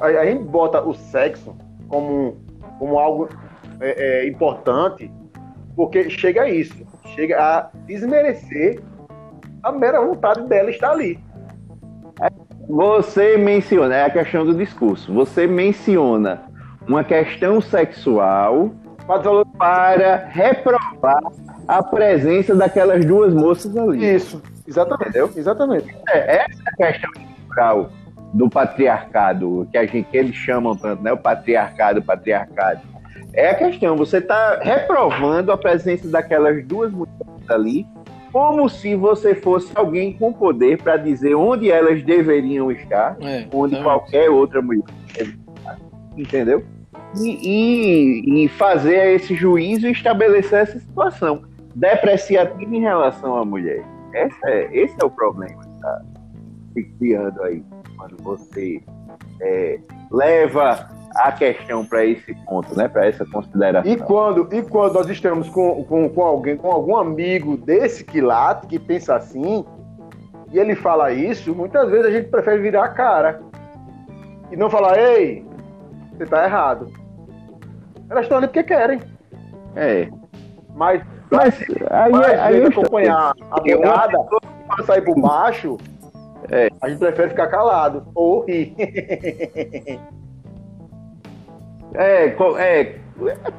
a, a gente bota o sexo como, como algo é, é, importante, porque chega a isso, chega a desmerecer a mera vontade dela estar ali. Você menciona, é a questão do discurso, você menciona uma questão sexual para reprovar a presença daquelas duas moças ali. Isso, exatamente. Entendeu? Exatamente. É, essa é a questão cultural do patriarcado, que a gente que eles chamam tanto, né? O patriarcado, o patriarcado. É a questão, você está reprovando a presença daquelas duas mulheres ali, como se você fosse alguém com poder para dizer onde elas deveriam estar, é, onde qualquer outra mulher entendeu? E, e, e, fazer esse juízo e estabelecer essa situação depreciativa em relação à mulher. Esse é, esse é o problema que está se criando aí quando você é, leva a questão para esse ponto, né, para essa consideração. E quando, e quando nós estamos com, com, com alguém, com algum amigo desse quilate que pensa assim, e ele fala isso, muitas vezes a gente prefere virar a cara e não falar, ei, você tá errado. Elas estão ali porque querem. É. Mas, mas aí, mas, aí acompanhar a mulherada para sair por baixo, é. A gente prefere ficar calado ou rir. é, é,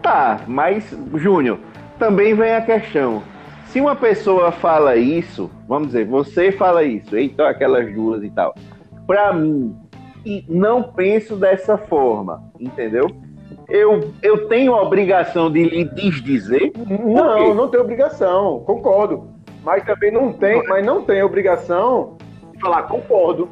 tá, mas, Júnior, também vem a questão. Se uma pessoa fala isso, vamos dizer, você fala isso, então aquelas duas e tal, para mim, e não penso dessa forma, entendeu? Eu, eu tenho a obrigação de lhe desdizer? Não, não tenho obrigação, concordo. Mas também não tem, mas não tem obrigação falar, concordo.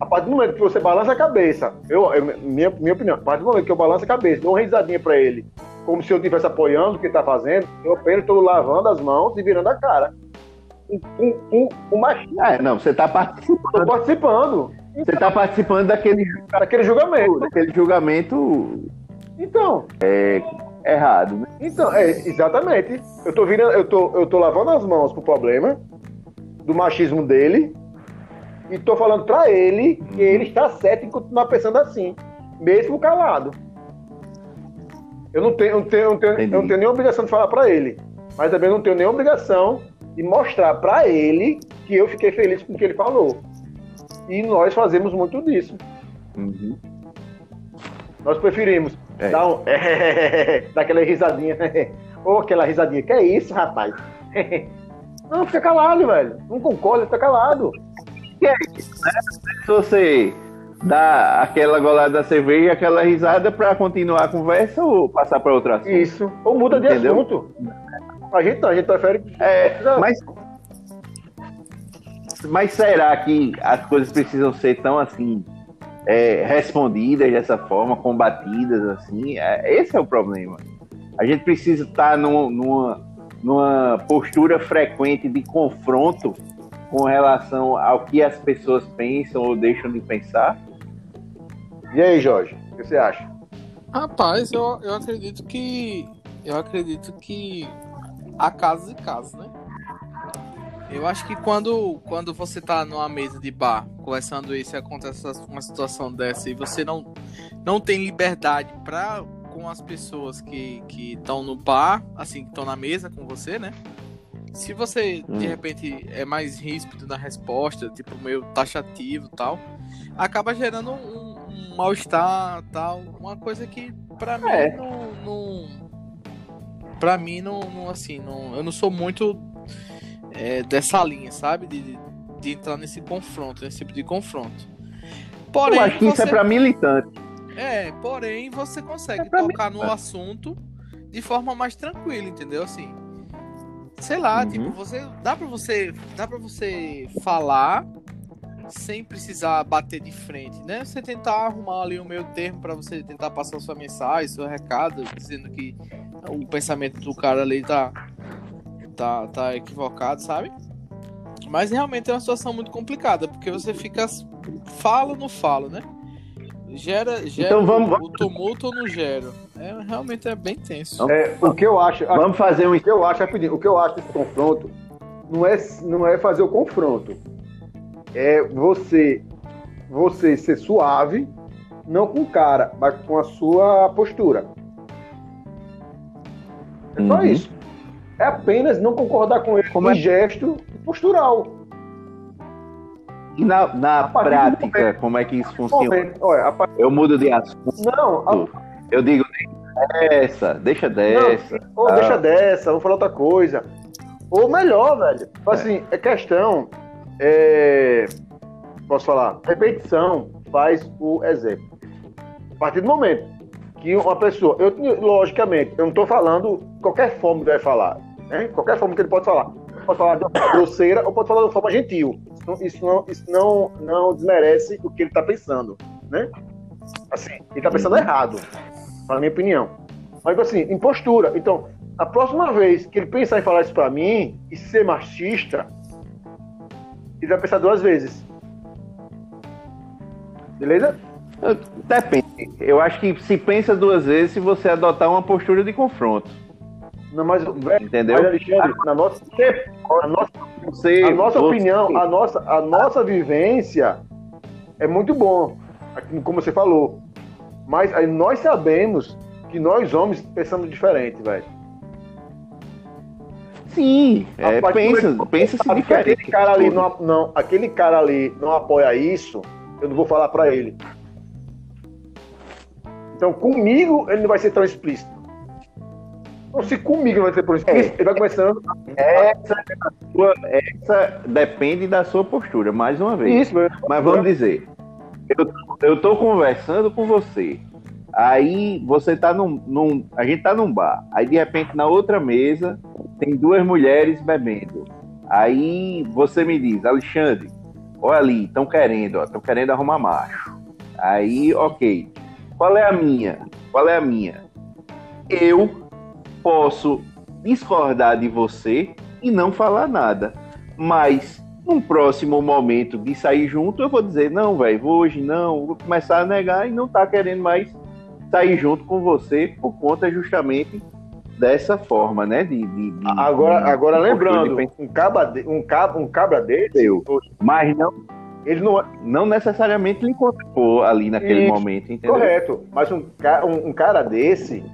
A partir do momento que você balança a cabeça, eu, eu, minha, minha opinião, a partir do momento que eu balanço a cabeça, dou uma risadinha pra ele, como se eu estivesse apoiando o que ele tá fazendo, eu apenas estou lavando as mãos e virando a cara. Um, um, um machismo. É, não, você tá participando. Tô participando. Você tá participando daquele, daquele julgamento. Daquele julgamento. Então. É errado, né? Então, é, exatamente. Eu tô, virando, eu, tô, eu tô lavando as mãos pro problema do machismo dele e tô falando para ele que ele está certo em continuar pensando assim, mesmo calado. Eu não tenho, eu tenho, eu tenho, eu não tenho nenhuma obrigação de falar para ele, mas também não tenho nenhuma obrigação de mostrar para ele que eu fiquei feliz com o que ele falou. E nós fazemos muito disso. Uhum. Nós preferimos é. dar, um, dar aquela risadinha, ou aquela risadinha, que é isso, rapaz? Não, fica calado, velho. Não concorda, fica calado que é isso, né? Se você dá aquela golada da cerveja e aquela risada para continuar a conversa ou passar para outra assunto. Isso. Ou muda de Entendeu? assunto. A gente a gente prefere. É, mas, mas será que as coisas precisam ser tão assim é, respondidas dessa forma, combatidas assim? É, esse é o problema. A gente precisa estar num, numa, numa postura frequente de confronto com relação ao que as pessoas pensam ou deixam de pensar? E aí, Jorge, o que você acha? Rapaz, eu, eu acredito que. Eu acredito que há casos e casos, né? Eu acho que quando, quando você tá numa mesa de bar conversando isso e acontece uma situação dessa e você não, não tem liberdade para com as pessoas que estão no bar, assim, que estão na mesa com você, né? Se você, hum. de repente, é mais ríspido na resposta, tipo, meio taxativo tal, acaba gerando um, um mal-estar tal. Uma coisa que, pra mim, é. não, não. Pra mim, não, não assim, não, eu não sou muito é, dessa linha, sabe? De, de entrar nesse confronto, nesse tipo de confronto. Porém, eu acho que você... isso é pra militante. É, porém, você consegue é tocar no assunto de forma mais tranquila, entendeu? Assim, sei lá, uhum. tipo, você dá para você, dá para você falar sem precisar bater de frente, né? Você tentar arrumar ali o meio termo para você tentar passar sua mensagem, seu recado, dizendo que o pensamento do cara ali tá tá tá equivocado, sabe? Mas realmente é uma situação muito complicada, porque você fica fala ou não fala, né? Gera, gera então vamos, o, tumulto ou não gera. É, realmente é bem tenso. É, o que eu acho. Vamos fazer um. O que eu acho, rapidinho, o que eu acho desse confronto não é, não é fazer o confronto. É você, você ser suave não com o cara, mas com a sua postura. É só Uhum. isso. É apenas não concordar com ele Como é? gesto postural. E na, na partir prática, momento- como é que isso funciona? Momento, Olha, a par- Eu mudo de assunto, não, a- eu digo, deixa dessa, deixa dessa. Ou Ah. deixa dessa, vou falar outra coisa. Ou melhor, velho. Tipo Assim, é questão. é, Posso falar? Repetição faz o exemplo. A partir do momento que uma pessoa. Eu, logicamente, eu não estou falando qualquer forma que ele vai falar. Né? Qualquer forma que ele pode falar. Pode falar de uma forma grosseira ou pode falar de uma forma gentil. Isso não, isso não, isso não, não desmerece o que ele está pensando. Né? Assim, ele está pensando errado, na minha opinião. Mas assim, em postura. Então, a próxima vez que ele pensar em falar isso pra mim e ser machista, ele vai pensar duas vezes. Beleza? Depende. Eu acho que se pensa duas vezes se você adotar uma postura de confronto. Não, mas, velho, Entendeu? mas Alexandre, na nossa, a nossa, Você, a nossa você- opinião, a nossa, a nossa vivência é muito bom, como você falou. Mas aí nós sabemos que nós homens pensamos diferente, velho. Sim, é, pensa, que pensa se diferente. aquele cara ali não, não, aquele cara ali não apoia isso, eu não vou falar pra ele. Então, comigo ele não vai ser tão explícito. Então, se comigo não vai ser tão explícito, ele vai começando. Essa, é essa depende da sua postura, mais uma vez. Isso. Mas vamos dizer, eu, eu tô conversando com você. Aí você tá num, num- A gente tá num bar. Aí de repente na outra mesa tem duas mulheres bebendo. Aí você me diz, Alexandre, olha ali, estão querendo, estão querendo arrumar macho. Aí, ok. Qual é a minha? Qual é a minha? Eu posso discordar de você e não falar nada. Mas num próximo momento de sair junto, eu vou dizer, não, velho, hoje não, vou começar a negar e não tá querendo mais sair junto com você por conta justamente dessa forma, né? De, de- de- Agora, de- agora lembrando, um cabra, de- um cabra, um cabra desse, Eu. Mas não, ele não não necessariamente lhe encontrou ali naquele Isso, momento, entendeu? correto. Mas um, um- um cara desse,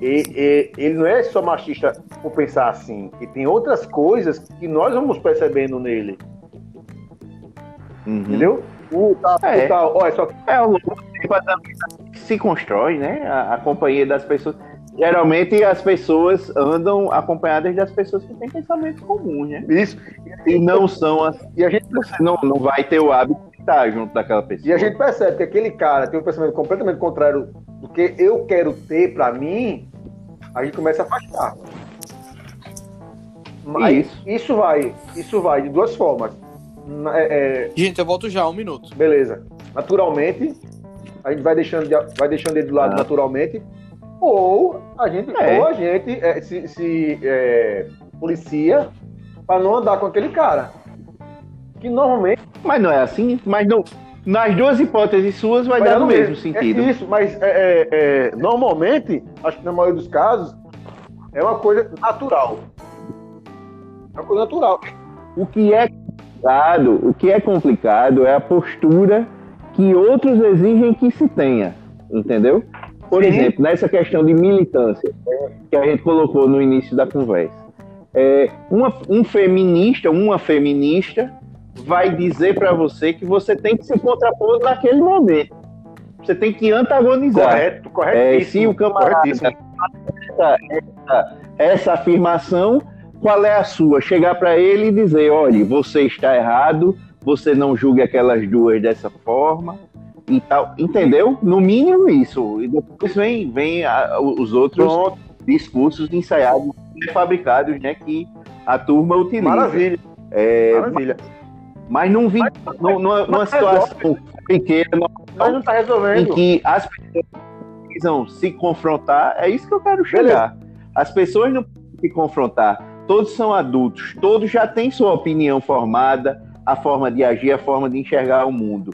e- e- ele não é só machista por pensar assim. E tem outras coisas que nós vamos percebendo nele. Uhum. Entendeu? O tal, É. o tal, olha, só É o se constrói, né? A, a companhia das pessoas. Geralmente as pessoas andam acompanhadas das pessoas que têm pensamentos comuns, né? isso. E não são as. E a gente não, não vai ter o hábito de estar junto daquela pessoa. E a gente percebe que aquele cara tem um pensamento completamente contrário do que eu quero ter pra mim, a gente começa a afastar. Mas Isso. isso vai, isso vai de duas formas. É- é, Gente, eu volto já, um minuto. beleza. Naturalmente, a gente vai deixando, de- vai deixando ele do lado Ah. naturalmente, ou a gente, É. ou a gente é, se, se, é, policia pra não andar com aquele cara. Que normalmente Mas não é assim, mas não. Nas duas hipóteses suas vai Vai dar no no mesmo mesmo. sentido. É isso, mas é, é, é, normalmente, acho que na maioria dos casos, é uma coisa natural. É uma coisa natural. O que é complicado, o que é complicado é a postura que outros exigem que se tenha, entendeu? Por Sim. exemplo, nessa questão de militância que a gente colocou no início da conversa, é, uma- um feminista, uma feminista vai dizer para você que você tem que se contrapor naquele momento. Você tem que antagonizar. Correto, É, corretíssimo. se o camarada essa, essa, essa afirmação, qual é a sua? Chegar para ele e dizer, olha, você está errado, você não julgue aquelas duas dessa forma e tal, entendeu? No mínimo isso. E depois vem, vem a- os outros Pronto, discursos ensaiados, fabricados, né, que a turma utiliza. maravilha, É, maravilha. mas não vi numa, numa mas situação pequena, Mas não em resolvendo. que as pessoas precisam se confrontar, é isso que eu quero chegar. As pessoas não precisam se confrontar. Todos são adultos, todos já têm sua opinião formada, a forma de agir, a forma de enxergar o mundo.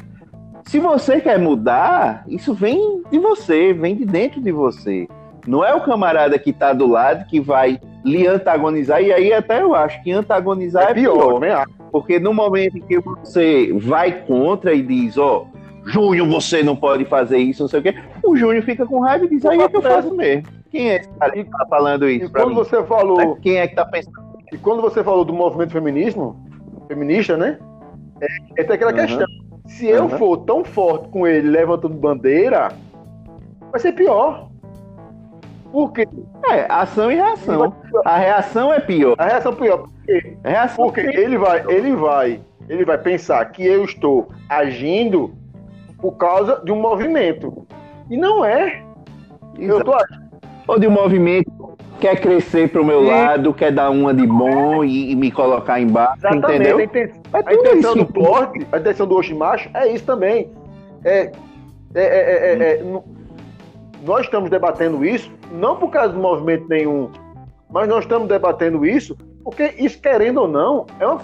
Se você quer mudar, isso vem de você, vem de dentro de você. Não é o camarada que está do lado que vai lhe antagonizar, e aí até eu acho que antagonizar é, É pior, pior. acho. Porque no momento em que você vai contra e diz, ó, Júnior, você não pode fazer isso, não sei o quê. O Júnior fica com raiva e diz, aí é que eu faço mesmo. Quem é esse cara que tá falando isso E quando mim? você falou, Quem é que tá pensando? e quando você falou do movimento feminismo, feminista, né? É, é tem aquela Uhum. questão. Se eu Uhum. for tão forte com ele levantando bandeira, vai ser pior. Por quê? É, ação e reação. A reação é pior. A reação é pior. Por quê? A reação Porque ele vai, ele vai, ele vai pensar que eu estou agindo por causa de um movimento. E não é. Eu tô. Ou de um movimento quer crescer pro meu Sim. lado, quer dar uma de bom e, e me colocar embaixo, Exatamente. A entendeu? intenção, É a intenção isso. do plot, a intenção do Oshimacho é isso também. É, é, é, é, é, é, no- nós estamos debatendo isso não por causa do movimento nenhum, mas nós estamos debatendo isso porque isso, querendo ou não, é uma